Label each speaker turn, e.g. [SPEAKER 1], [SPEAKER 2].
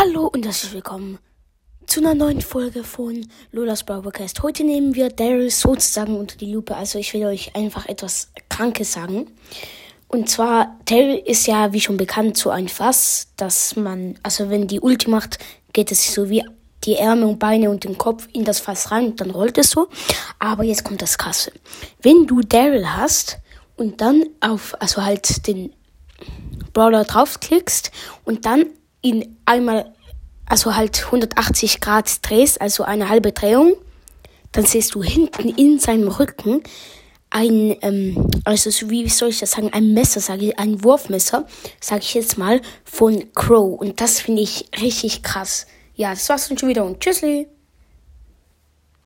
[SPEAKER 1] Hallo und herzlich willkommen zu einer neuen Folge von Lolas Broadcast. Heute nehmen wir Daryl sozusagen unter die Lupe. Also ich will euch einfach etwas Krankes sagen. Und zwar, Daryl ist ja wie schon bekannt so ein Fass, dass man, also wenn die Ulti macht, geht es so wie die Ärmel und Beine und den Kopf in das Fass rein und dann rollt es so. Aber jetzt kommt das Krasse. Wenn du Daryl hast und dann auf, also halt den Brawler draufklickst und dann ihn einmal, also halt 180 Grad drehst, also eine halbe Drehung, dann siehst du hinten in seinem Rücken ein, ähm, also so wie soll ich das sagen, ein Messer, sage ich, ein Wurfmesser, sage ich jetzt mal, von Crow. Und das finde ich richtig krass. Ja, das war's dann schon wieder und tschüssli.